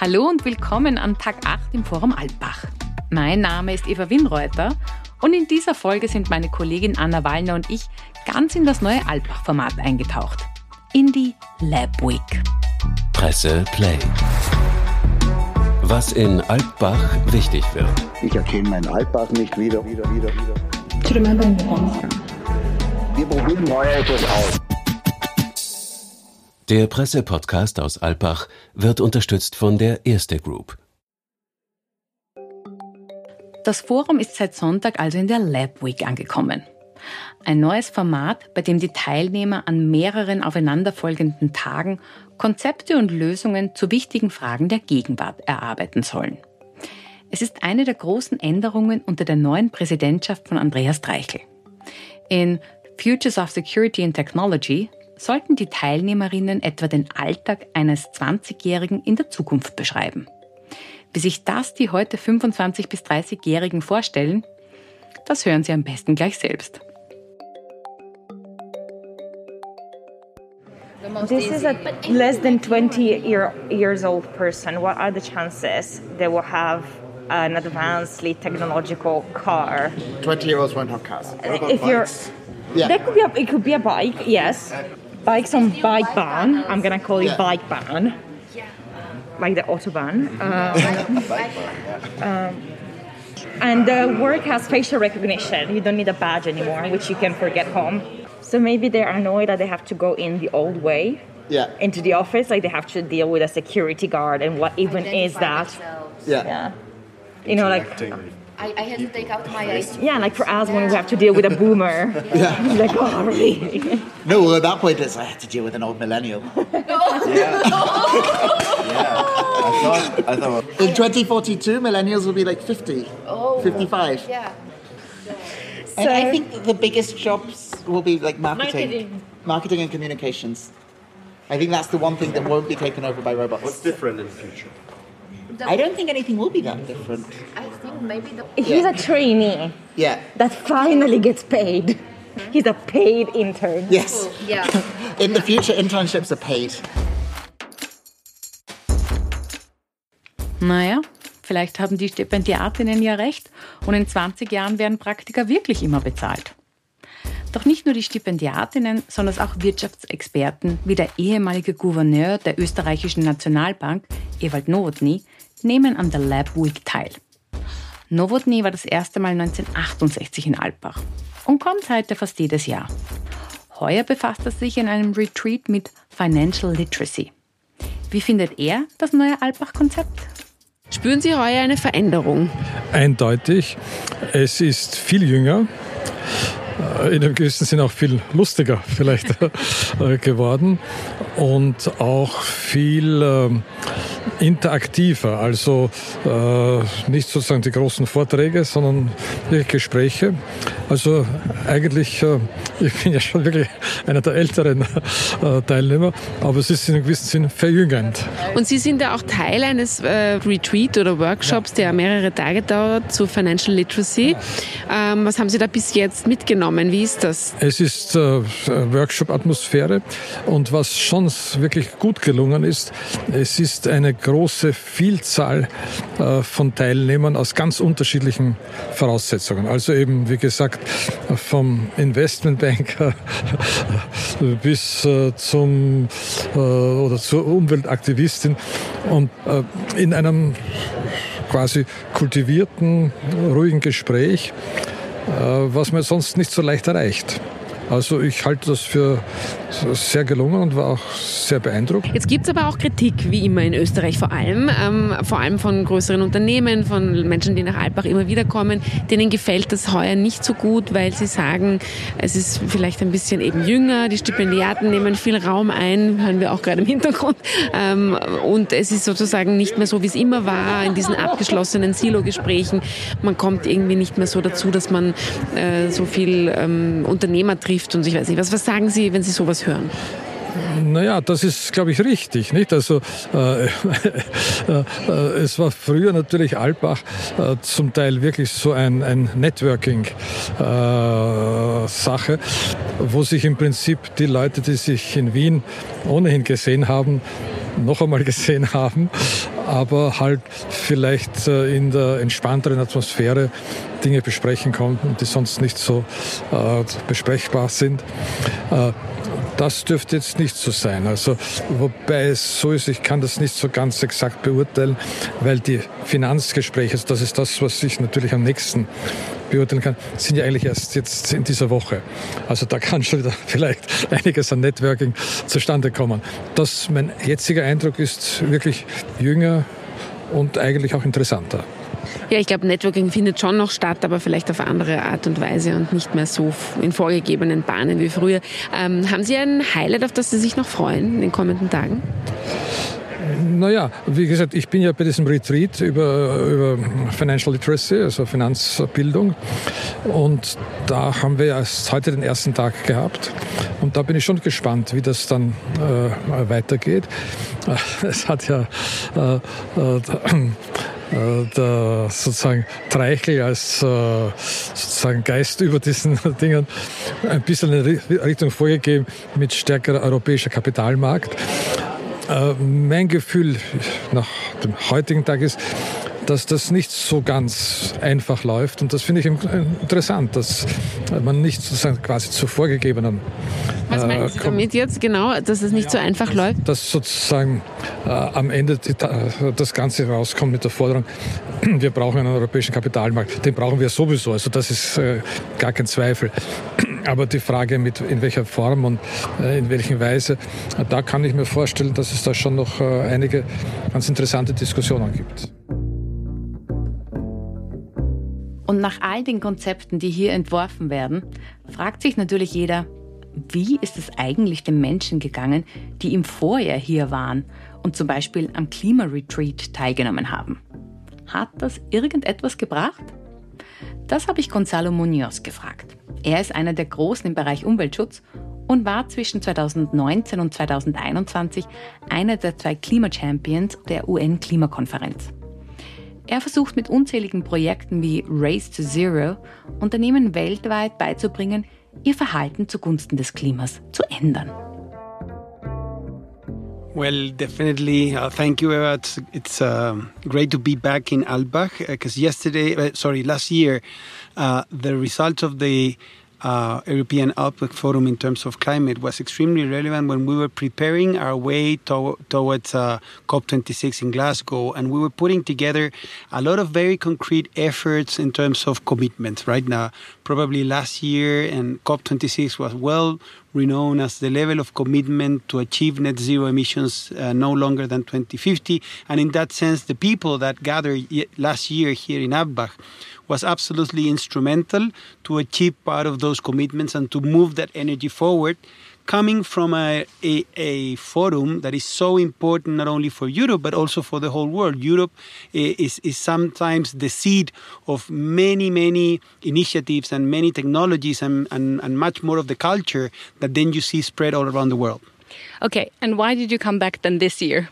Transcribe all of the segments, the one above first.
Hallo und willkommen an Tag 8 im Forum Altbach. Mein Name ist Eva Winreuter und in dieser Folge sind meine Kollegin Anna Wallner und ich ganz in das neue Altbach-Format eingetaucht. In die Lab Week. Presse Play. Was in Altbach wichtig wird. Ich erkenne meinen Altbach nicht wieder. wieder, wieder, wieder. To remember in. Wir probieren neu etwas aus. Der Pressepodcast aus Alpbach wird unterstützt von der Erste Group. Das Forum ist seit Sonntag also in der Lab Week angekommen. Ein neues Format, bei dem die Teilnehmer an mehreren aufeinanderfolgenden Tagen Konzepte und Lösungen zu wichtigen Fragen der Gegenwart erarbeiten sollen. Es ist eine der großen Änderungen unter der neuen Präsidentschaft von Andreas Dreichel. In Futures of Security and Technology sollten die Teilnehmerinnen etwa den Alltag eines 20-Jährigen in der Zukunft beschreiben. Wie sich das die heute 25- bis 30-Jährigen vorstellen, das hören Sie am besten gleich selbst. This is a less than 20 year, years old person. What are the chances they will have an advancedly technological car? 20 year olds won't have cars. if you're, Yeah. that could be a, it could be a bike, yes. Bikes on bike ban. I'm gonna call it Yeah. bike ban, like the autobahn. Um, um, and the work has facial recognition. You don't need a badge anymore, which you can forget home. So maybe they're annoyed that they have to go in the old way Yeah. into the office. Like they have to deal with a security guard, and what even is that? Yeah. Yeah. You know, like I, I had to take out my eyes. yeah, like for us when we have to deal with a boomer. Yeah. like oh really? No, well, at that point, it's I had to deal with an old millennial. yeah. yeah. I thought, I thought, In 2042, millennials will be like 50, Oh. 55. Yeah. And I think the biggest jobs will be like marketing, Marketing. marketing and communications. I think that's the one thing that won't be taken over by robots. what's different in the future? I don't think anything will be that different. I think maybe the He's a trainee Yeah. that finally gets paid. He's a paid intern. Yes. yeah. In the future, internships are paid. Naja, vielleicht haben die Stipendiatinnen ja recht und in 20 Jahren werden Praktika wirklich immer bezahlt. Doch nicht nur die Stipendiatinnen, sondern auch Wirtschaftsexperten wie der ehemalige Gouverneur der österreichischen Nationalbank, Ewald Nowotny, nehmen an der Lab Week teil. Nowotny war das erste Mal 1968 in Alpbach und kommt heute fast jedes Jahr. Heuer befasst er sich in einem Retreat mit Financial Literacy. Wie findet er das neue Alpbach-Konzept? Spüren Sie heuer eine Veränderung? eindeutig. Es ist viel jünger, in einem gewissen Sinn auch viel lustiger vielleicht äh, geworden und auch viel ähm, interaktiver. Also äh, nicht sozusagen die großen Vorträge, sondern wirklich Gespräche. Also eigentlich, äh, ich bin ja schon wirklich einer der älteren äh, Teilnehmer, aber es ist in einem gewissen Sinn verjüngend. Und Sie sind ja auch Teil eines äh, Retreat oder Workshops, der mehrere Tage dauert zu Financial Literacy. Ähm, was haben Sie da bis jetzt mitgenommen? Wie ist das? Es ist äh, Workshop-Atmosphäre und was schon wirklich gut gelungen ist, es ist eine große Vielzahl äh, von Teilnehmern aus ganz unterschiedlichen Voraussetzungen. Also eben, wie gesagt, vom Investmentbanker bis äh, zum äh, oder zur Umweltaktivistin und in einem quasi kultivierten, ruhigen Gespräch, was man sonst nicht so leicht erreicht. Also ich halte das für sehr gelungen und war auch sehr beeindruckt. Jetzt gibt es aber auch Kritik, wie immer in Österreich vor allem, ähm, vor allem von größeren Unternehmen, von Menschen, die nach Alpbach immer wieder kommen. Denen gefällt das heuer nicht so gut, weil sie sagen, es ist vielleicht ein bisschen eben jünger, die Stipendiaten nehmen viel Raum ein, hören wir auch gerade im Hintergrund. Ähm, und es ist sozusagen nicht mehr so, wie es immer war, in diesen abgeschlossenen Silo-Gesprächen. Man kommt irgendwie nicht mehr so dazu, dass man äh, so viel ähm, Unternehmer trifft und ich weiß nicht. Was, was sagen Sie, wenn Sie sowas hören? Naja, das ist, glaube ich, richtig. Nicht? Also, äh, äh, es war früher natürlich Alpbach äh, zum Teil wirklich so ein, ein Networking-Sache, wo sich im Prinzip die Leute, die sich in Wien ohnehin gesehen haben, noch einmal gesehen haben. aber halt vielleicht äh, in der entspannteren Atmosphäre Dinge besprechen konnten, die sonst nicht so äh, besprechbar sind. Das dürfte jetzt nicht so sein. Also, wobei es so ist, ich kann das nicht so ganz exakt beurteilen, weil die Finanzgespräche, also das ist das, was ich natürlich am nächsten beurteilen kann, sind ja eigentlich erst jetzt in dieser Woche. Also da kann schon wieder vielleicht einiges an Networking zustande kommen. Das, mein jetziger Eindruck ist wirklich jünger und eigentlich auch interessanter. Ja, ich glaube, Networking findet schon noch statt, aber vielleicht auf andere Art und Weise und nicht mehr so in vorgegebenen Bahnen wie früher. Ähm, haben Sie ein Highlight, auf das Sie sich noch freuen in den kommenden Tagen? Naja, wie gesagt, ich bin ja bei diesem Retreat über, über Financial Literacy, also Finanzbildung. Und da haben wir erst heute den ersten Tag gehabt. Und da bin ich schon gespannt, wie das dann äh, weitergeht. Es hat ja äh, äh, äh, der sozusagen Treichel als äh, sozusagen Geist über diesen Dingen ein bisschen eine Richtung vorgegeben mit stärkerer europäischer Kapitalmarkt. Äh, mein Gefühl nach dem heutigen Tag ist, dass das nicht so ganz einfach läuft. Und das finde ich interessant, dass man nicht sozusagen quasi zu vorgegebenen. Was meinen Sie damit jetzt genau, dass es nicht so einfach läuft? Dass sozusagen äh, am Ende die, das Ganze rauskommt mit der Forderung, wir brauchen einen europäischen Kapitalmarkt. Den brauchen wir sowieso. Also das ist äh, gar kein Zweifel. Aber die Frage, mit, in welcher Form und äh, in welcher Weise, da kann ich mir vorstellen, dass es da schon noch äh, einige ganz interessante Diskussionen gibt. Und nach all den Konzepten, die hier entworfen werden, fragt sich natürlich jeder, wie ist es eigentlich den Menschen gegangen, die im Vorjahr hier waren und zum Beispiel am Klimaretreat teilgenommen haben? Hat das irgendetwas gebracht? Das habe ich Gonzalo Munoz gefragt. Er ist einer der Großen im Bereich Umweltschutz und war zwischen 2019 und 2021 einer der zwei Klimachampions der UN-Klimakonferenz. Er versucht mit unzähligen Projekten wie Race to Zero Unternehmen weltweit beizubringen, ihr Verhalten zugunsten des Klimas zu ändern. Well, definitely. Uh, thank you, Eva. It's, it's uh, great to be back in Albach because uh, yesterday, uh, sorry, last year, uh, the results of the uh, European Outlook Forum in terms of climate was extremely relevant when we were preparing our way to- towards uh, COP26 in Glasgow, and we were putting together a lot of very concrete efforts in terms of commitments. Right now, probably last year, and COP26 was well renowned as the level of commitment to achieve net zero emissions uh, no longer than 2050. And in that sense, the people that gathered last year here in Alpbach was absolutely instrumental to achieve part of those commitments and to move that energy forward coming from a, a, a, forum that is so important not only for Europe but also for the whole world. Europe eh, is, is sometimes the seed of many, many initiatives and many technologies and, and, and much more of the culture that then you see spread all around the world. Okay, and why did you come back then this year?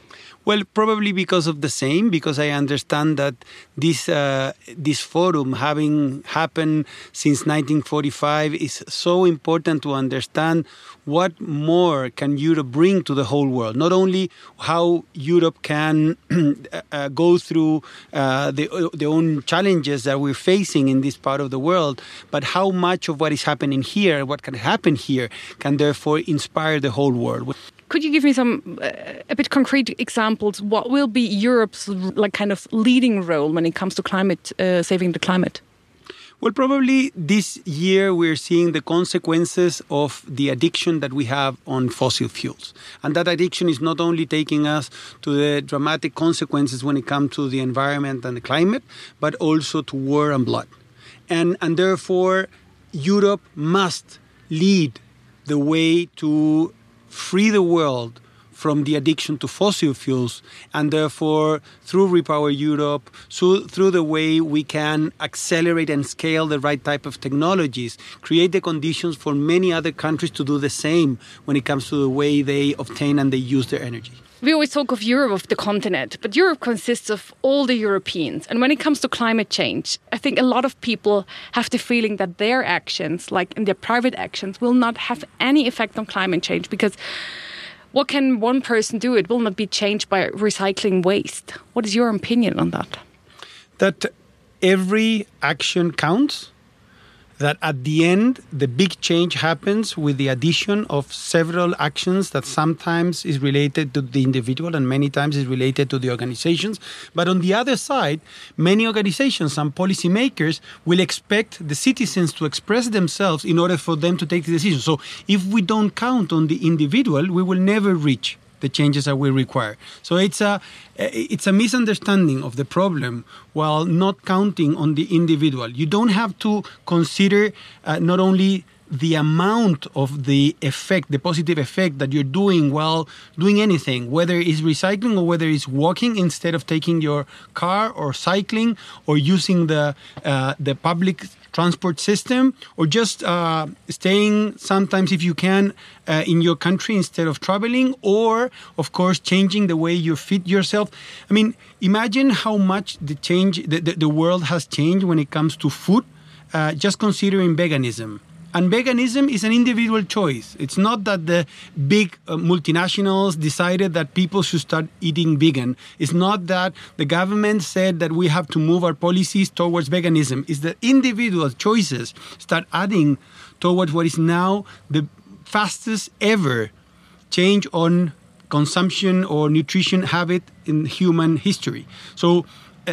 Well, probably because of the same, because I understand that this uh, this forum, having happened since 1945, is so important to understand what more can Europe bring to the whole world. Not only how Europe can uh, go through uh, the, the own challenges that we're facing in this part of the world, but how much of what is happening here, what can happen here, can therefore inspire the whole world. Could you give me some uh, a bit concrete examples? What will be Europe's like kind of leading role when it comes to climate uh, saving the climate? Well, probably this year we're seeing the consequences of the addiction that we have on fossil fuels. And that addiction is not only taking us to the dramatic consequences when it comes to the environment and the climate, but also to war and blood. And, and therefore, Europe must lead the way to free the world from the addiction to fossil fuels, and therefore, through Repower Europe, so through the way we can accelerate and scale the right type of technologies, create the conditions for many other countries to do the same when it comes to the way they obtain and they use their energy. We always talk of Europe, of the continent, but Europe consists of all the Europeans. And when it comes to climate change, I think a lot of people have the feeling that their actions, like in their private actions, will not have any effect on climate change because what can one person do? It will not be changed by recycling waste. What is your opinion on that? That every action counts. That at the end, the big change happens with the addition of several actions that sometimes is related to the individual and many times is related to the organizations. But on the other side, many organizations and policymakers will expect the citizens to express themselves in order for them to take the decision. So if we don't count on the individual, we will never reach the changes that we require. So it's a it's a misunderstanding of the problem while not counting on the individual. You don't have to consider uh, not only the amount of the effect, the positive effect that you're doing while doing anything, whether it's recycling or whether it's walking instead of taking your car or cycling or using the uh, the public transport system or just uh, staying sometimes if you can uh, in your country instead of traveling or of course changing the way you feed yourself. I mean imagine how much the change the, the, the world has changed when it comes to food uh, just considering veganism and veganism is an individual choice. It's not that the big uh, multinationals decided that people should start eating vegan. It's not that the government said that we have to move our policies towards veganism. It's that individual choices start adding towards what is now the fastest ever change on consumption or nutrition habit in human history. So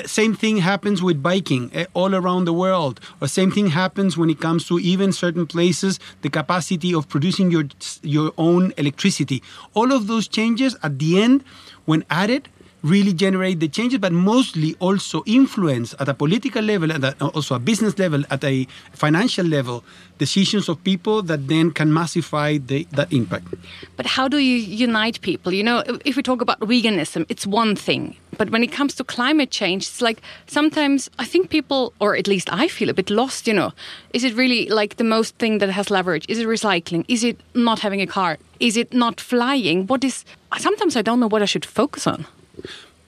same thing happens with biking uh, all around the world. Or same thing happens when it comes to even certain places the capacity of producing your your own electricity. All of those changes at the end when added really generate the changes, but mostly also influence at a political level and also a business level, at a financial level, decisions of people that then can massify the, that impact. But how do you unite people? You know, if we talk about veganism, it's one thing. But when it comes to climate change, it's like sometimes I think people, or at least I feel a bit lost, you know. Is it really like the most thing that has leverage? Is it recycling? Is it not having a car? Is it not flying? What is. Sometimes I don't know what I should focus on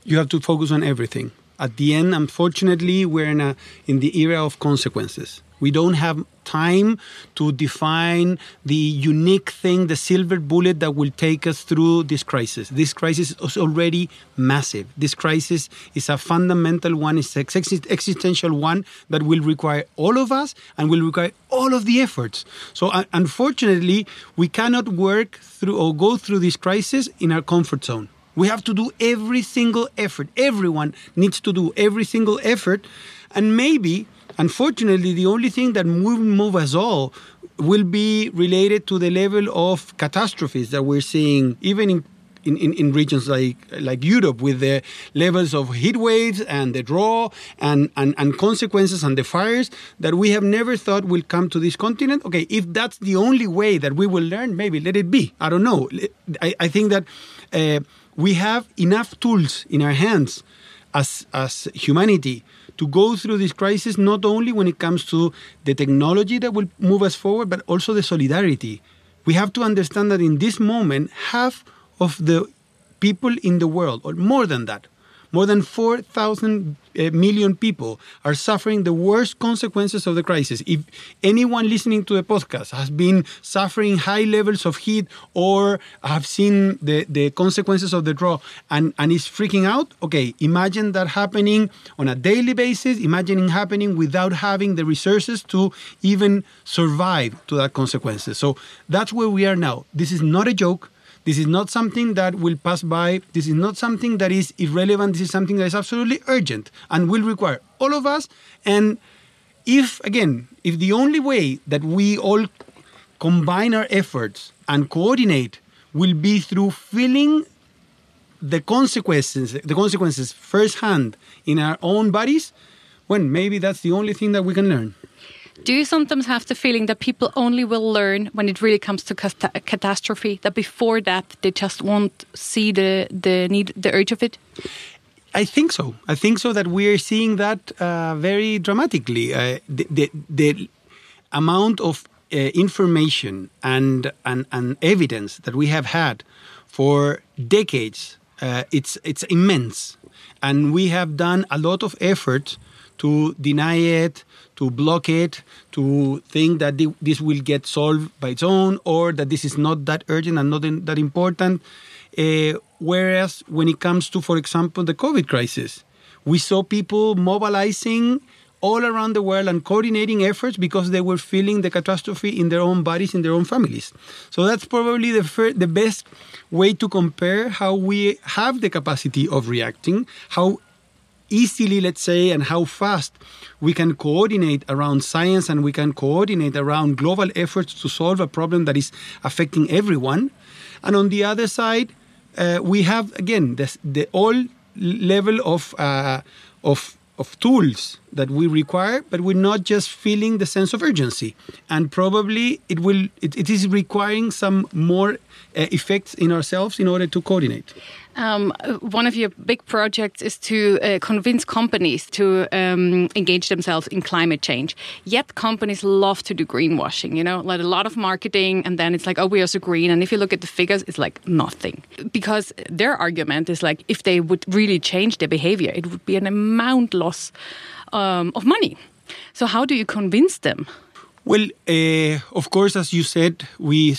you have to focus on everything. At the end, unfortunately, we're in a in the era of consequences. We don't have time to define the unique thing, the silver bullet that will take us through this crisis. This crisis is already massive. This crisis is a fundamental one, it's an existential one that will require all of us and will require all of the efforts. So, uh, unfortunately, we cannot work through or go through this crisis in our comfort zone. We have to do every single effort. Everyone needs to do every single effort. And maybe, unfortunately, the only thing that will move us all will be related to the level of catastrophes that we're seeing, even in in, in, regions like like Europe with the levels of heat waves and the draw and, and, and consequences and the fires that we have never thought will come to this continent. Okay, if that's the only way that we will learn, maybe let it be. I don't know. I, I think that uh, we have enough tools in our hands as, as humanity to go through this crisis, not only when it comes to the technology that will move us forward, but also the solidarity. We have to understand that in this moment, half of the people in the world, or more than that, more than 4,000 uh, million people are suffering the worst consequences of the crisis. If anyone listening to the podcast has been suffering high levels of heat or have seen the, the consequences of the draw and, and is freaking out, okay, imagine that happening on a daily basis, imagine it happening without having the resources to even survive to that consequences. So that's where we are now. This is not a joke. This is not something that will pass by. This is not something that is irrelevant. This is something that is absolutely urgent and will require all of us. And if, again, if the only way that we all combine our efforts and coordinate will be through feeling the consequences, the consequences firsthand in our own bodies, well, maybe that's the only thing that we can learn. Do you sometimes have the feeling that people only will learn when it really comes to catastrophe? That before that they just won't see the the need, the urge of it? I think so. I think so that we are seeing that uh, very dramatically. Uh, the, the, the, amount of uh, information and, and and evidence that we have had for decades, uh, it's it's immense, and we have done a lot of effort to deny it, to block it, to think that this will get solved by its own, or that this is not that urgent and not that important. Uh, whereas when it comes to, for example, the COVID crisis, we saw people mobilizing all around the world and coordinating efforts because they were feeling the catastrophe in their own bodies, in their own families. So that's probably the fir- the best way to compare how we have the capacity of reacting, how easily, let's say, and how fast we can coordinate around science and we can coordinate around global efforts to solve a problem that is affecting everyone. And on the other side, uh, we have again this, the all level of uh, of of tools that we require, but we're not just feeling the sense of urgency. And probably it will it, it is requiring some more uh, effects in ourselves in order to coordinate. Um, one of your big projects is to uh, convince companies to um, engage themselves in climate change. Yet companies love to do greenwashing, you know, like a lot of marketing, and then it's like, oh, we are so green. And if you look at the figures, it's like nothing. Because their argument is like, if they would really change their behavior, it would be an amount loss um, of money. So, how do you convince them? Well, uh, of course, as you said, we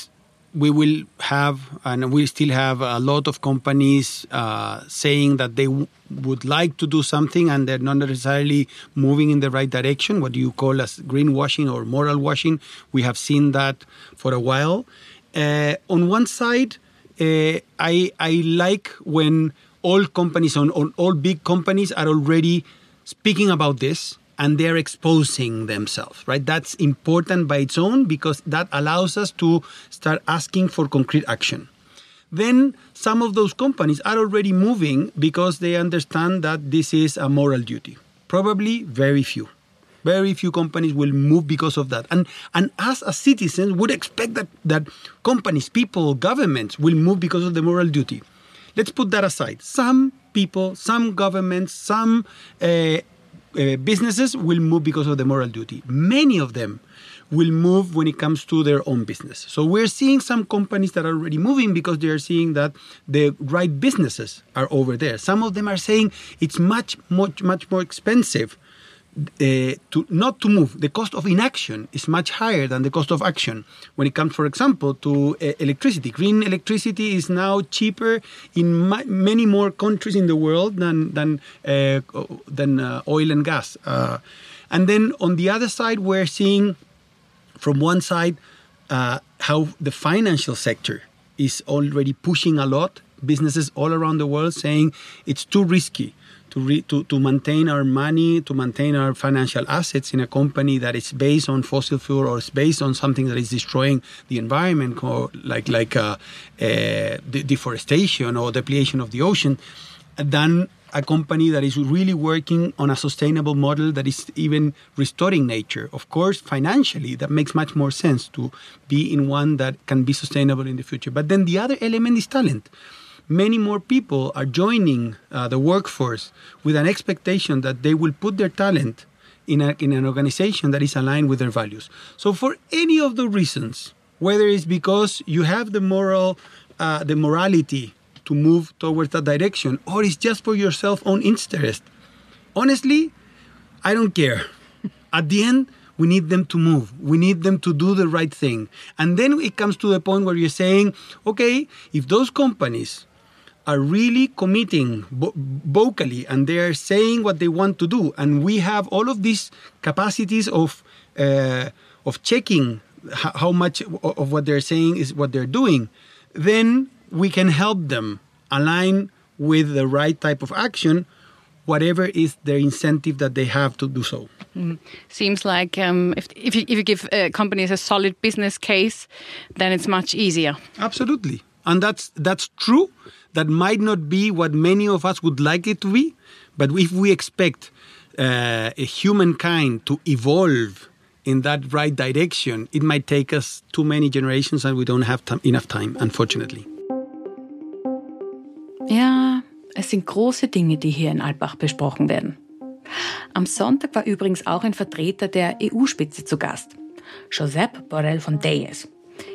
we will have and we still have a lot of companies uh, saying that they w- would like to do something and they're not necessarily moving in the right direction. What do you call as greenwashing or moral washing, we have seen that for a while. Uh, on one side, uh, I I like when all companies, on, on all big companies, are already speaking about this and they're exposing themselves, right? That's important by its own because that allows us to start asking for concrete action. Then some of those companies are already moving because they understand that this is a moral duty. Probably very few. Very few companies will move because of that. And and us as citizens would expect that, that companies, people, governments will move because of the moral duty. Let's put that aside. Some people, some governments, some uh, uh, businesses will move because of the moral duty. Many of them will move when it comes to their own business. So we're seeing some companies that are already moving because they are seeing that the right businesses are over there. Some of them are saying it's much, much, much more expensive uh, to not to move. The cost of inaction is much higher than the cost of action. When it comes, for example, to uh, electricity, green electricity is now cheaper in ma- many more countries in the world than than uh, than uh, oil and gas. Uh, and then on the other side, we're seeing from one side uh, how the financial sector is already pushing a lot. Businesses all around the world saying it's too risky to, re, to, to maintain our money, to maintain our financial assets in a company that is based on fossil fuel or is based on something that is destroying the environment, or like like uh, uh, de- deforestation or depletion of the ocean, than a company that is really working on a sustainable model that is even restoring nature. Of course, financially, that makes much more sense to be in one that can be sustainable in the future. But then the other element is talent many more people are joining uh, the workforce with an expectation that they will put their talent in, a, in an organization that is aligned with their values. So, for any of the reasons, whether it's because you have the moral, uh, the morality to move towards that direction, or it's just for your self own interest, honestly, I don't care. At the end, we need them to move. We need them to do the right thing. And then it comes to the point where you're saying, okay, if those companies are really committing vo- vocally and they are saying what they want to do and we have all of these capacities of uh, of checking h- how much of what they're saying is what they're doing then we can help them align with the right type of action whatever is their incentive that they have to do so Mm. Seems like um, if, if, you, if you give uh, companies a solid business case, then it's much easier. Absolutely. And that's that's true. That might not be what many of us would like it to be, but if we expect uh, humankind to evolve in that right direction, it might take us too many generations, and we don't have enough time, unfortunately. Ja, es sind große Dinge, die hier in Albach besprochen werden. Am Sonntag war übrigens auch ein Vertreter der EU-Spitze zu Gast, Josep Borrell Fontelles.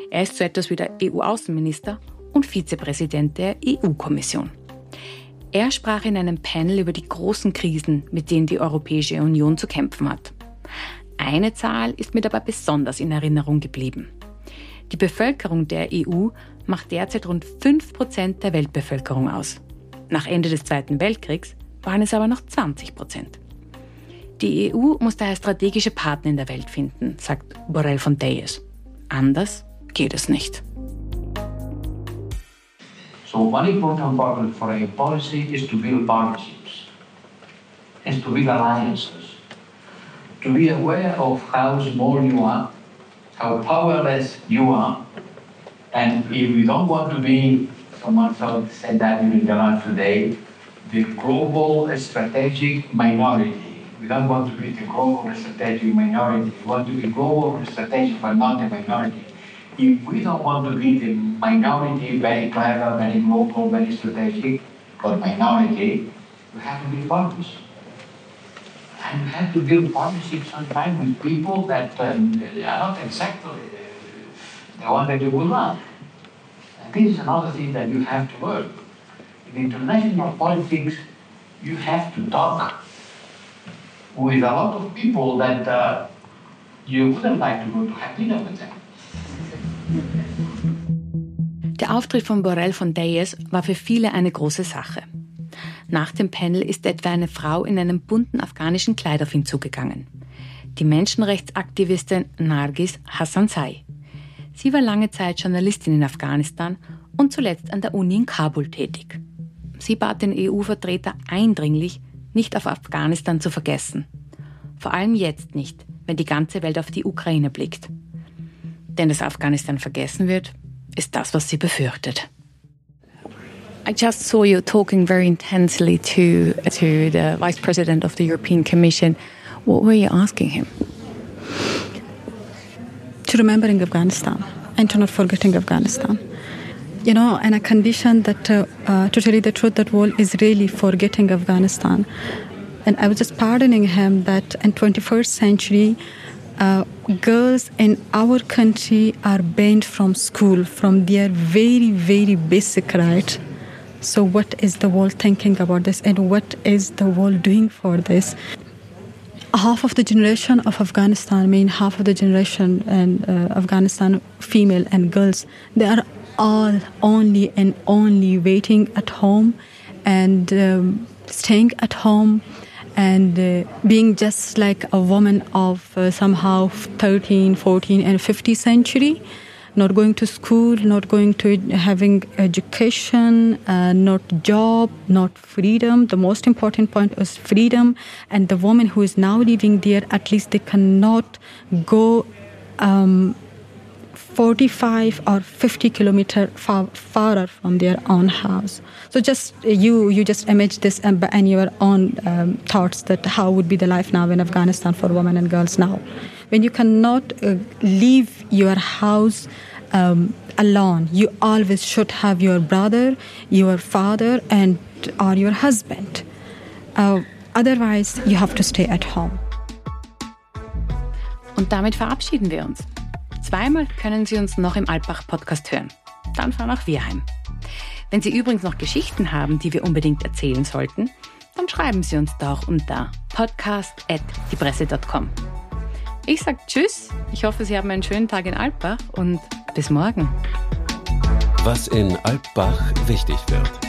Er ist so etwas wie der EU-Außenminister und Vizepräsident der EU-Kommission. Er sprach in einem Panel über die großen Krisen, mit denen die Europäische Union zu kämpfen hat. Eine Zahl ist mir dabei besonders in Erinnerung geblieben. Die Bevölkerung der EU macht derzeit rund 5% der Weltbevölkerung aus. Nach Ende des Zweiten Weltkriegs waren es aber noch 20%. Die EU muss daher strategische Partner in der Welt finden, sagt Borrell von Deyes. Anders geht es nicht. So one important part for a policy is to build partnerships, is to build alliances, to be aware of how small you are, how powerless you are, and if you don't want to be, someone said that during the lunch today, the global strategic minority. We don't want to be the global strategic minority. We want to be global strategic, but not the minority if we don't want to be the minority, very clever, very global, very strategic, but minority, we have to be partners. And we have to build partnerships sometimes with people that um, are not exactly the one that you would love. And this is another thing that you have to learn. In international politics, you have to talk with a lot of people that uh, you wouldn't like to go to have dinner with them. Der Auftritt von Borrell von Deyes war für viele eine große Sache. Nach dem Panel ist etwa eine Frau in einem bunten afghanischen Kleid auf ihn zugegangen. Die Menschenrechtsaktivistin Nargis Hassansai. Sie war lange Zeit Journalistin in Afghanistan und zuletzt an der Uni in Kabul tätig. Sie bat den EU-Vertreter eindringlich, nicht auf Afghanistan zu vergessen. Vor allem jetzt nicht, wenn die ganze Welt auf die Ukraine blickt. Denn dass Afghanistan vergessen wird, ist das, was sie befürchtet. I just saw you talking very intensely to, to the Vice President of the European Commission. What were you asking him? To remembering Afghanistan and to not forgetting Afghanistan. You know, and a condition that, uh, uh, to tell you the truth, that world is really forgetting Afghanistan. And I was just pardoning him that in 21st century, uh, girls in our country are banned from school from their very very basic right. So what is the world thinking about this and what is the world doing for this? Half of the generation of afghanistan i mean half of the generation and uh, afghanistan female and girls they are all only and only waiting at home and um, staying at home and uh, being just like a woman of uh, somehow 13 14 and 50 century not going to school not going to having education uh, not job not freedom. The most important point is freedom. And the woman who is now living there at least they cannot go um, 45 or 50 kilometer far, farther from their own house. So just you you just image this and, and your own um, thoughts that how would be the life now in Afghanistan for women and girls now, when you cannot uh, leave your house. Um, alone you always should have your brother your father and or your husband uh, otherwise you have to stay at home und damit verabschieden wir uns Zweimal können Sie uns noch im Alpbach-Podcast hören. Dann fahren auch wir heim. Wenn Sie übrigens noch Geschichten haben, die wir unbedingt erzählen sollten, dann schreiben Sie uns doch unter podcast.diepresse.com. Ich sage Tschüss, ich hoffe, Sie haben einen schönen Tag in Alpbach und bis morgen. Was in Alpbach wichtig wird.